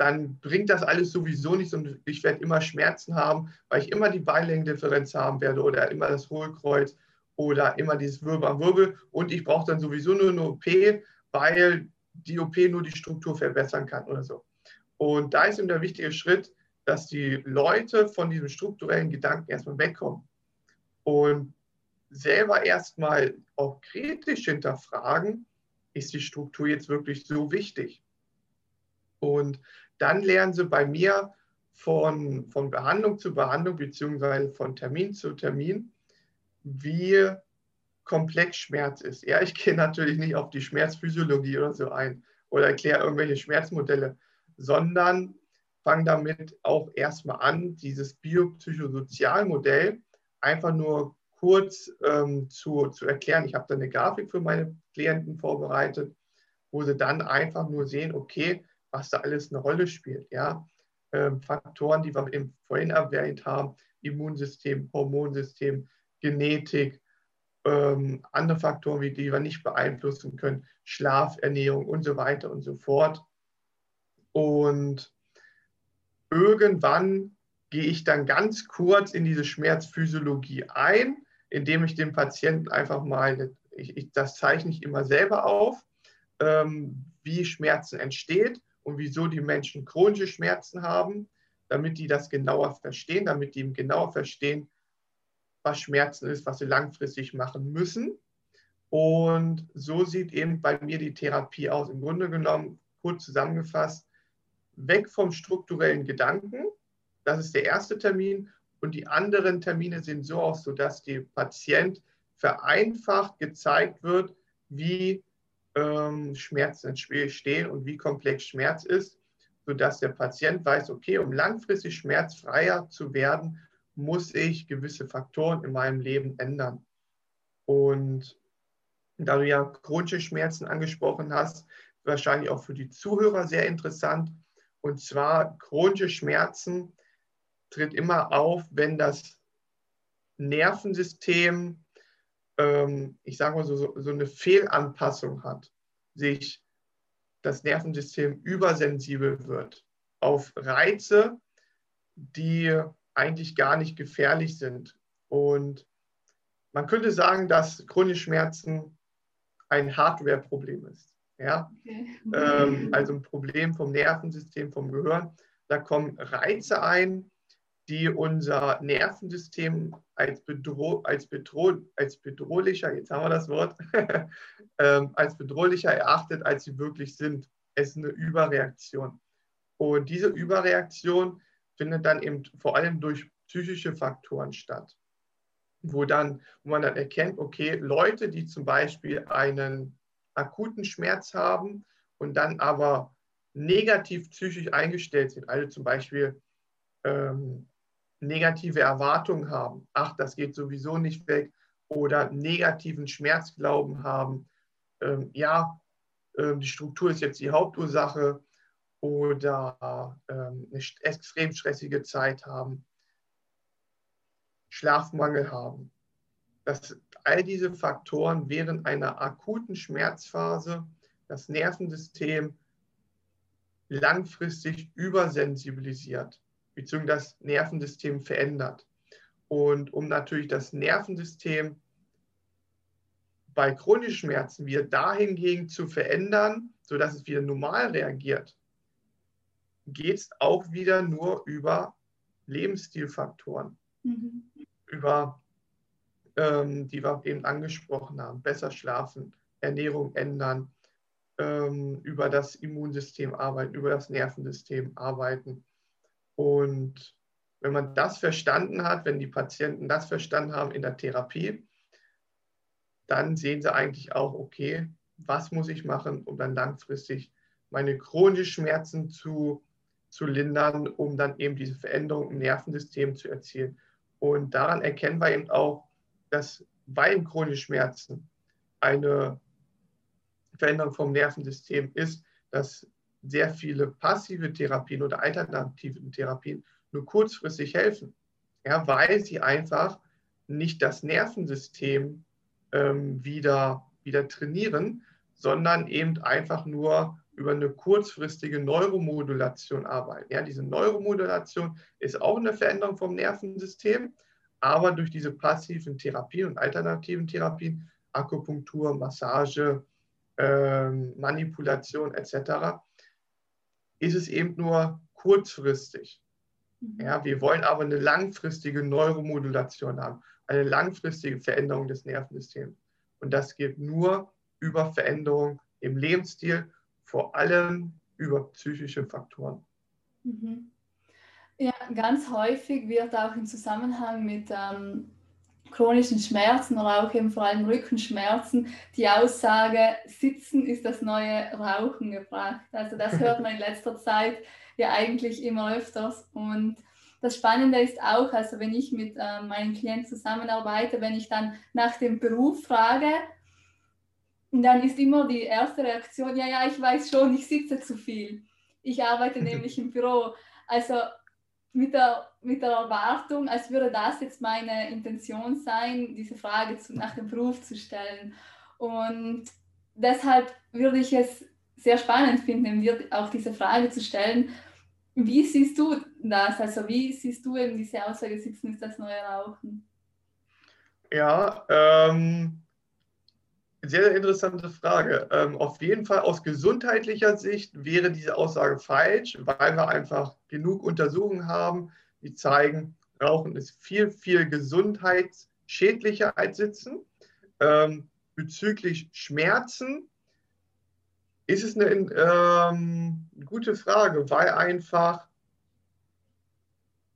[SPEAKER 2] dann bringt das alles sowieso nichts und ich werde immer Schmerzen haben, weil ich immer die Beinlängendifferenz haben werde oder immer das Hohlkreuz oder immer dieses Wirbel am Wirbel und ich brauche dann sowieso nur eine OP, weil die OP nur die Struktur verbessern kann oder so. Und da ist eben der wichtige Schritt, dass die Leute von diesem strukturellen Gedanken erstmal wegkommen und selber erstmal auch kritisch hinterfragen, ist die Struktur jetzt wirklich so wichtig? Und dann lernen sie bei mir von, von Behandlung zu Behandlung beziehungsweise von Termin zu Termin, wie komplex Schmerz ist. Ja, ich gehe natürlich nicht auf die Schmerzphysiologie oder so ein oder erkläre irgendwelche Schmerzmodelle, sondern fange damit auch erstmal an, dieses biopsychosozialmodell einfach nur kurz ähm, zu, zu erklären. Ich habe da eine Grafik für meine Klienten vorbereitet, wo sie dann einfach nur sehen, okay, was da alles eine Rolle spielt. Ja? Ähm, Faktoren, die wir eben vorhin erwähnt haben, Immunsystem, Hormonsystem, Genetik, ähm, andere Faktoren, wie die wir nicht beeinflussen können, Schlaf, Ernährung und so weiter und so fort. Und irgendwann gehe ich dann ganz kurz in diese Schmerzphysiologie ein, indem ich dem Patienten einfach mal, ich, ich, das zeichne ich immer selber auf, ähm, wie Schmerzen entsteht und wieso die Menschen chronische Schmerzen haben, damit die das genauer verstehen, damit die genauer verstehen, was Schmerzen ist, was sie langfristig machen müssen. Und so sieht eben bei mir die Therapie aus. Im Grunde genommen, kurz zusammengefasst, weg vom strukturellen Gedanken. Das ist der erste Termin. Und die anderen Termine sehen so aus, sodass der Patient vereinfacht gezeigt wird, wie ähm, Schmerzen entstehen und wie komplex Schmerz ist, sodass der Patient weiß, okay, um langfristig schmerzfreier zu werden, muss ich gewisse Faktoren in meinem Leben ändern. Und da du ja chronische Schmerzen angesprochen hast, wahrscheinlich auch für die Zuhörer sehr interessant. Und zwar chronische Schmerzen tritt immer auf, wenn das Nervensystem ähm, ich sage mal so, so eine Fehlanpassung hat, sich das Nervensystem übersensibel wird auf Reize, die eigentlich gar nicht gefährlich sind. Und man könnte sagen, dass chronische Schmerzen ein Hardware-Problem ist. Ja? Okay. Ähm, also ein Problem vom Nervensystem, vom Gehirn. Da kommen Reize ein, die unser Nervensystem als, bedroh als, bedroh als bedrohlicher, jetzt haben wir das Wort, ähm, als bedrohlicher erachtet, als sie wirklich sind. Es ist eine Überreaktion. Und diese Überreaktion findet dann eben vor allem durch psychische Faktoren statt, wo, dann, wo man dann erkennt, okay, Leute, die zum Beispiel einen akuten Schmerz haben und dann aber negativ psychisch eingestellt sind, also zum Beispiel ähm, negative Erwartungen haben, ach, das geht sowieso nicht weg, oder negativen Schmerzglauben haben, ähm, ja, ähm, die Struktur ist jetzt die Hauptursache, oder ähm, eine extrem stressige Zeit haben, Schlafmangel haben. Dass all diese Faktoren während einer akuten Schmerzphase das Nervensystem langfristig übersensibilisiert bzw. das Nervensystem verändert. und um natürlich das Nervensystem bei chronischen Schmerzen wieder dahingegen zu verändern, sodass es wieder normal reagiert, geht es auch wieder nur über Lebensstilfaktoren, mhm. über ähm, die wir eben angesprochen haben, besser schlafen, Ernährung ändern, ähm, über das Immunsystem arbeiten, über das Nervensystem arbeiten. Und wenn man das verstanden hat, wenn die Patienten das verstanden haben in der Therapie, dann sehen sie eigentlich auch, okay, was muss ich machen, um dann langfristig meine chronischen Schmerzen zu, zu lindern, um dann eben diese Veränderung im Nervensystem zu erzielen. Und daran erkennen wir eben auch, dass bei chronischen Schmerzen eine Veränderung vom Nervensystem ist, dass sehr viele passive Therapien oder alternative Therapien nur kurzfristig helfen, ja, weil sie einfach nicht das Nervensystem ähm, wieder, wieder trainieren, sondern eben einfach nur über eine kurzfristige Neuromodulation arbeiten. Ja, diese Neuromodulation ist auch eine Veränderung vom Nervensystem, aber durch diese passiven Therapien und alternativen Therapien, Akupunktur, Massage, ähm, Manipulation etc., ist es eben nur kurzfristig. Mhm. Ja, wir wollen aber eine langfristige Neuromodulation haben, eine langfristige Veränderung des Nervensystems. Und das geht nur über Veränderung im Lebensstil, vor allem über psychische Faktoren.
[SPEAKER 1] Mhm. Ja, ganz häufig wird auch im Zusammenhang mit ähm, chronischen Schmerzen oder auch eben vor allem Rückenschmerzen die Aussage, Sitzen ist das neue Rauchen gebracht. Also das hört man in letzter Zeit ja eigentlich immer öfters. Und das Spannende ist auch, also wenn ich mit äh, meinen Klienten zusammenarbeite, wenn ich dann nach dem Beruf frage, dann ist immer die erste Reaktion, ja, ja, ich weiß schon, ich sitze zu viel. Ich arbeite nämlich im Büro. Also mit der, mit der Erwartung, als würde das jetzt meine Intention sein, diese Frage zu, nach dem Beruf zu stellen. Und deshalb würde ich es sehr spannend finden, dir auch diese Frage zu stellen. Wie siehst du das? Also wie siehst du eben diese Aussage, Sitzen ist das neue Rauchen?
[SPEAKER 2] Ja, ähm, sehr, interessante Frage. Ähm, auf jeden Fall aus gesundheitlicher Sicht wäre diese Aussage falsch, weil wir einfach genug Untersuchungen haben, die zeigen, Rauchen ist viel, viel gesundheitsschädlicher als Sitzen. Ähm, bezüglich Schmerzen ist es eine ähm, gute Frage, weil einfach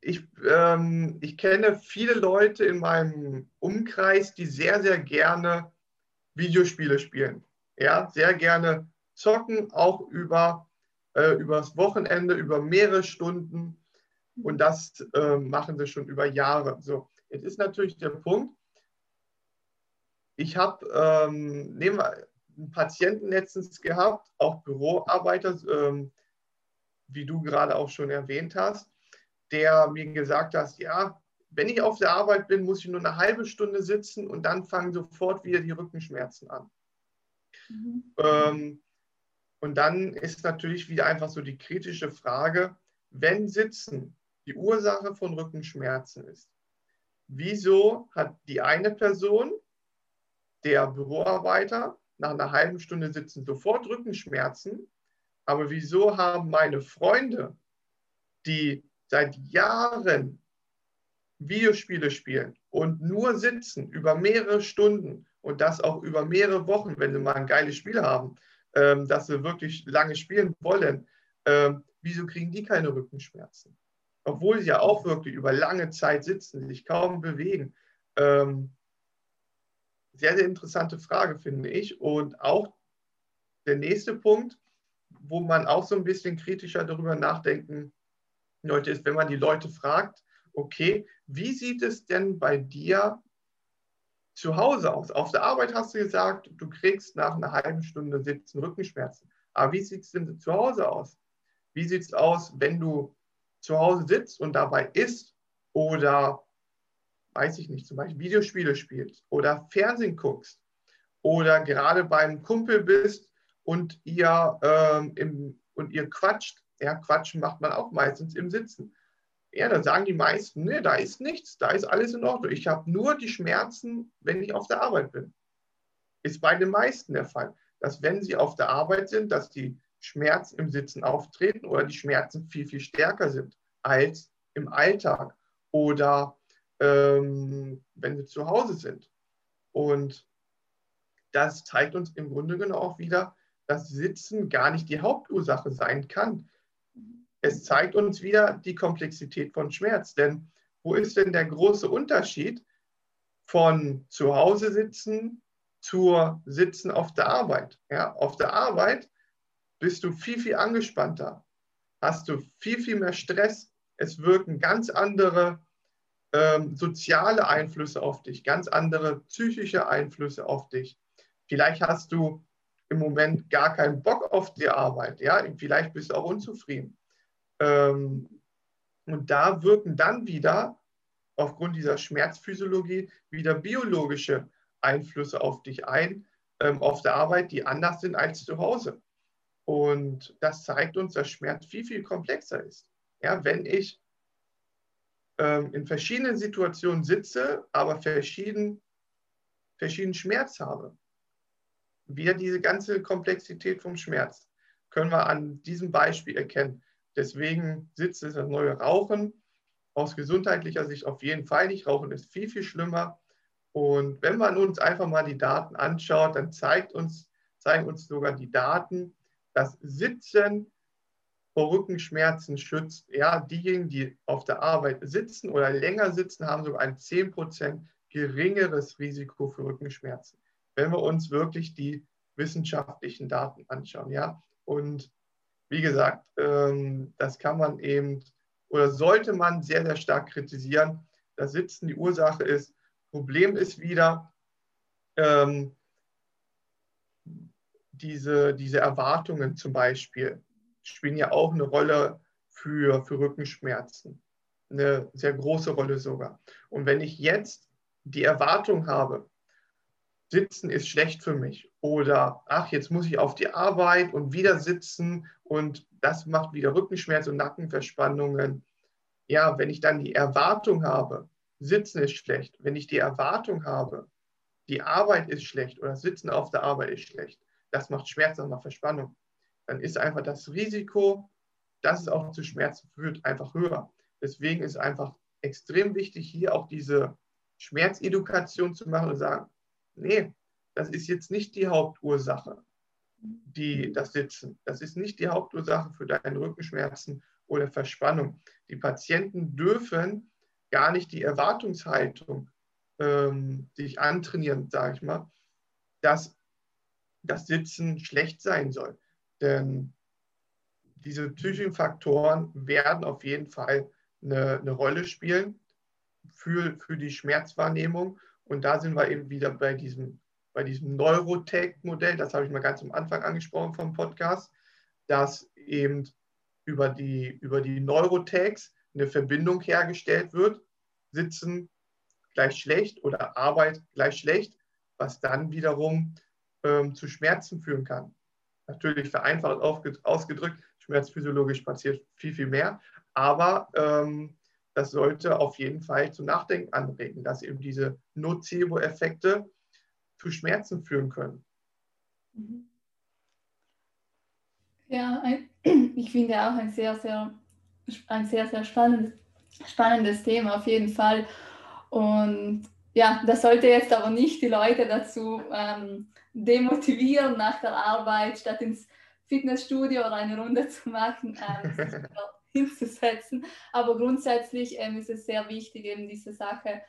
[SPEAKER 2] ich, ähm, ich kenne viele Leute in meinem Umkreis, die sehr, sehr gerne Videospiele spielen. Ja, sehr gerne zocken, auch über äh, Wochenende, über mehrere Stunden. Und das äh, machen sie schon über Jahre. So, jetzt ist natürlich der Punkt, ich habe, ähm, nehmen wir einen Patienten letztens gehabt, auch Büroarbeiter, ähm, wie du gerade auch schon erwähnt hast, der mir gesagt hat, ja, wenn ich auf der Arbeit bin, muss ich nur eine halbe Stunde sitzen und dann fangen sofort wieder die Rückenschmerzen an. Mhm. Ähm, und dann ist natürlich wieder einfach so die kritische Frage, wenn Sitzen die Ursache von Rückenschmerzen ist, wieso hat die eine Person, der Büroarbeiter, nach einer halben Stunde Sitzen sofort Rückenschmerzen, aber wieso haben meine Freunde, die seit Jahren Videospiele spielen und nur sitzen über mehrere Stunden und das auch über mehrere Wochen, wenn sie mal ein geiles Spiel haben, ähm, dass sie wirklich lange spielen wollen, ähm, wieso kriegen die keine Rückenschmerzen? Obwohl sie ja auch wirklich über lange Zeit sitzen, sich kaum bewegen. Ähm, sehr, sehr interessante Frage, finde ich. Und auch der nächste Punkt, wo man auch so ein bisschen kritischer darüber nachdenken sollte, ist, wenn man die Leute fragt, okay, wie sieht es denn bei dir zu Hause aus? Auf der Arbeit hast du gesagt, du kriegst nach einer halben Stunde Sitzen Rückenschmerzen. Aber wie sieht es denn zu Hause aus? Wie sieht es aus, wenn du zu Hause sitzt und dabei isst oder, weiß ich nicht, zum Beispiel Videospiele spielst oder Fernsehen guckst oder gerade beim Kumpel bist und ihr, ähm, im, und ihr quatscht. Ja, quatschen macht man auch meistens im Sitzen Ja, da sagen die meisten, nee, da ist nichts, da ist alles in Ordnung. Ich habe nur die Schmerzen, wenn ich auf der Arbeit bin. Ist bei den meisten der Fall, dass wenn sie auf der Arbeit sind, dass die Schmerzen im Sitzen auftreten oder die Schmerzen viel, viel stärker sind als im Alltag oder ähm, wenn wir zu Hause sind. Und das zeigt uns im Grunde genommen auch wieder, dass Sitzen gar nicht die Hauptursache sein kann. Es zeigt uns wieder die Komplexität von Schmerz. Denn wo ist denn der große Unterschied von zu Hause sitzen zur Sitzen auf der Arbeit? Ja, auf der Arbeit bist du viel, viel angespannter, hast du viel, viel mehr Stress. Es wirken ganz andere ähm, soziale Einflüsse auf dich, ganz andere psychische Einflüsse auf dich. Vielleicht hast du im Moment gar keinen Bock auf die Arbeit. Ja? Vielleicht bist du auch unzufrieden. Ähm, und da wirken dann wieder aufgrund dieser Schmerzphysiologie wieder biologische Einflüsse auf dich ein, ähm, auf der Arbeit, die anders sind als zu Hause. Und das zeigt uns, dass Schmerz viel, viel komplexer ist. Ja, wenn ich ähm, in verschiedenen Situationen sitze, aber verschieden, verschieden Schmerz habe, wir diese ganze Komplexität vom Schmerz können wir an diesem Beispiel erkennen. Deswegen sitzt es das neue Rauchen. Aus gesundheitlicher Sicht auf jeden Fall nicht. Rauchen ist viel, viel schlimmer. Und wenn man uns einfach mal die Daten anschaut, dann zeigt uns, zeigen uns sogar die Daten, dass Sitzen vor Rückenschmerzen schützt. Ja, diejenigen, die auf der Arbeit sitzen oder länger sitzen, haben sogar ein 10% geringeres Risiko für Rückenschmerzen wenn wir uns wirklich die wissenschaftlichen Daten anschauen. Ja? Und wie gesagt, ähm, das kann man eben oder sollte man sehr, sehr stark kritisieren. Das Sitzen die Ursache ist. Problem ist wieder ähm, diese, diese Erwartungen zum Beispiel spielen ja auch eine Rolle für, für Rückenschmerzen. Eine sehr große Rolle sogar. Und wenn ich jetzt die Erwartung habe, Sitzen ist schlecht für mich. Oder, ach, jetzt muss ich auf die Arbeit und wieder sitzen und das macht wieder Rückenschmerz und Nackenverspannungen. Ja, wenn ich dann die Erwartung habe, Sitzen ist schlecht, wenn ich die Erwartung habe, die Arbeit ist schlecht oder Sitzen auf der Arbeit ist schlecht, das macht Schmerz und macht Verspannung, dann ist einfach das Risiko, dass es auch zu Schmerzen führt, einfach höher. Deswegen ist einfach extrem wichtig, hier auch diese Schmerzedukation zu machen und sagen, nee, das ist jetzt nicht die Hauptursache, die, das Sitzen. Das ist nicht die Hauptursache für deine Rückenschmerzen oder Verspannung. Die Patienten dürfen gar nicht die Erwartungshaltung ähm, sich antrainieren, sage ich mal, dass das Sitzen schlecht sein soll. Denn diese psychischen Faktoren werden auf jeden Fall eine, eine Rolle spielen für, für die Schmerzwahrnehmung und da sind wir eben wieder bei diesem, bei diesem Neurotech-Modell, das habe ich mal ganz am Anfang angesprochen vom Podcast, dass eben über die, über die Neurotags eine Verbindung hergestellt wird, Sitzen gleich schlecht oder Arbeit gleich schlecht, was dann wiederum ähm, zu Schmerzen führen kann. Natürlich vereinfacht ausgedrückt, schmerzphysiologisch passiert viel, viel mehr, aber ähm, das sollte auf jeden Fall zum Nachdenken anregen, dass eben diese Nocebo-Effekte zu Schmerzen führen können.
[SPEAKER 1] Ja, ein, ich finde auch ein sehr, sehr, ein sehr, sehr spannendes, spannendes Thema auf jeden Fall. Und ja, das sollte jetzt aber nicht die Leute dazu ähm, demotivieren, nach der Arbeit statt ins Fitnessstudio oder eine Runde zu machen, ähm, hinzusetzen. Aber grundsätzlich ähm, ist es sehr wichtig, eben diese Sache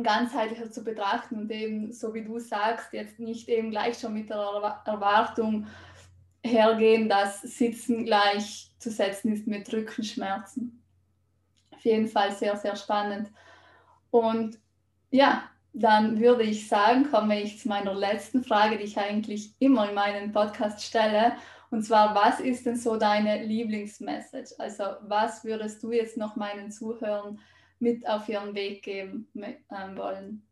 [SPEAKER 1] ganzheitlicher zu betrachten und eben, so wie du sagst, jetzt nicht eben gleich schon mit der Erwartung hergehen, dass Sitzen gleichzusetzen ist mit Rückenschmerzen. Auf jeden Fall sehr, sehr spannend. Und ja, dann würde ich sagen, komme ich zu meiner letzten Frage, die ich eigentlich immer in meinen Podcast stelle. Und zwar, was ist denn so deine Lieblingsmessage? Also was würdest du jetzt noch meinen Zuhörern mit auf ihren Weg geben ähm, wollen?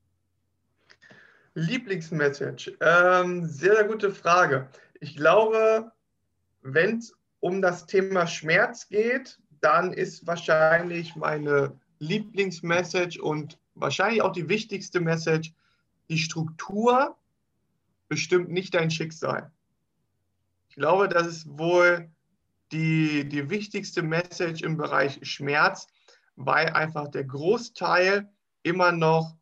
[SPEAKER 2] Lieblingsmessage. Ähm, sehr, sehr gute Frage. Ich glaube, wenn es um das Thema Schmerz geht, dann ist wahrscheinlich meine Lieblingsmessage und wahrscheinlich auch die wichtigste Message, die Struktur bestimmt nicht dein Schicksal. Ich glaube, das ist wohl die, die wichtigste Message im Bereich Schmerz, weil einfach der Großteil immer noch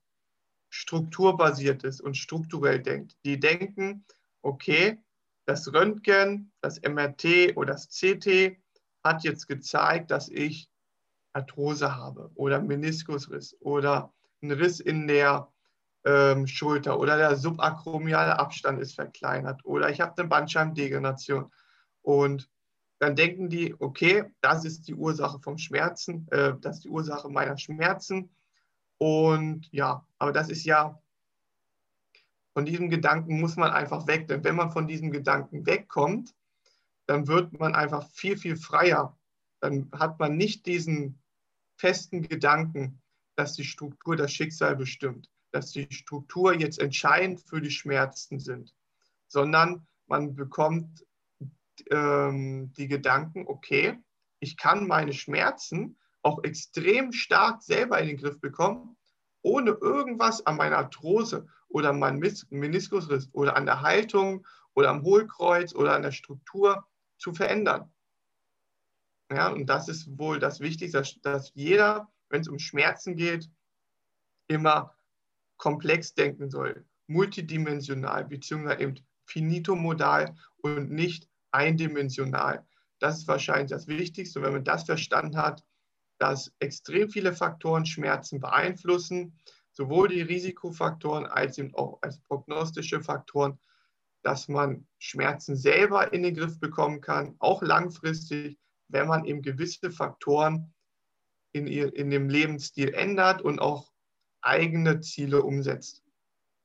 [SPEAKER 2] strukturbasiert ist und strukturell denkt. Die denken, okay, das Röntgen, das MRT oder das CT hat jetzt gezeigt, dass ich Arthrose habe oder Meniskusriss oder ein Riss in der ähm, Schulter oder der subakromiale Abstand ist verkleinert oder ich habe eine Bandscheibendegeneration. Und dann denken die, okay, das ist die Ursache vom Schmerzen, äh, das ist die Ursache meiner Schmerzen. Und ja, aber das ist ja, von diesem Gedanken muss man einfach weg. Denn wenn man von diesem Gedanken wegkommt, dann wird man einfach viel, viel freier. Dann hat man nicht diesen festen Gedanken, dass die Struktur das Schicksal bestimmt, dass die Struktur jetzt entscheidend für die Schmerzen sind, sondern man bekommt ähm, die Gedanken, okay, ich kann meine Schmerzen auch extrem stark selber in den Griff bekommen, ohne irgendwas an meiner Arthrose oder an meinem Meniskusriss oder an der Haltung oder am Hohlkreuz oder an der Struktur zu verändern. Ja, und das ist wohl das Wichtigste, dass jeder, wenn es um Schmerzen geht, immer komplex denken soll, multidimensional beziehungsweise eben finitomodal und nicht eindimensional. Das ist wahrscheinlich das Wichtigste. wenn man das verstanden hat, dass extrem viele Faktoren Schmerzen beeinflussen, sowohl die Risikofaktoren als eben auch als prognostische Faktoren, dass man Schmerzen selber in den Griff bekommen kann, auch langfristig, wenn man eben gewisse Faktoren in, in dem Lebensstil ändert und auch eigene Ziele umsetzt.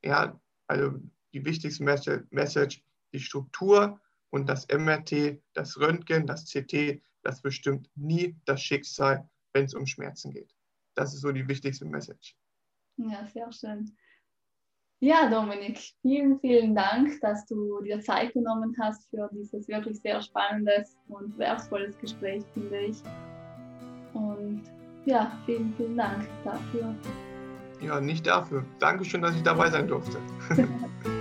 [SPEAKER 2] Ja, also die wichtigste Message, die Struktur und das MRT, das Röntgen, das CT, das bestimmt nie das Schicksal, wenn es um Schmerzen geht. Das ist so die wichtigste Message.
[SPEAKER 1] Ja, sehr schön. Ja, Dominik, vielen, vielen Dank, dass du dir Zeit genommen hast für dieses wirklich sehr spannendes und wertvolles Gespräch, finde ich. Und ja, vielen, vielen Dank dafür.
[SPEAKER 2] Ja, nicht dafür. Dankeschön, dass ich dabei sein durfte.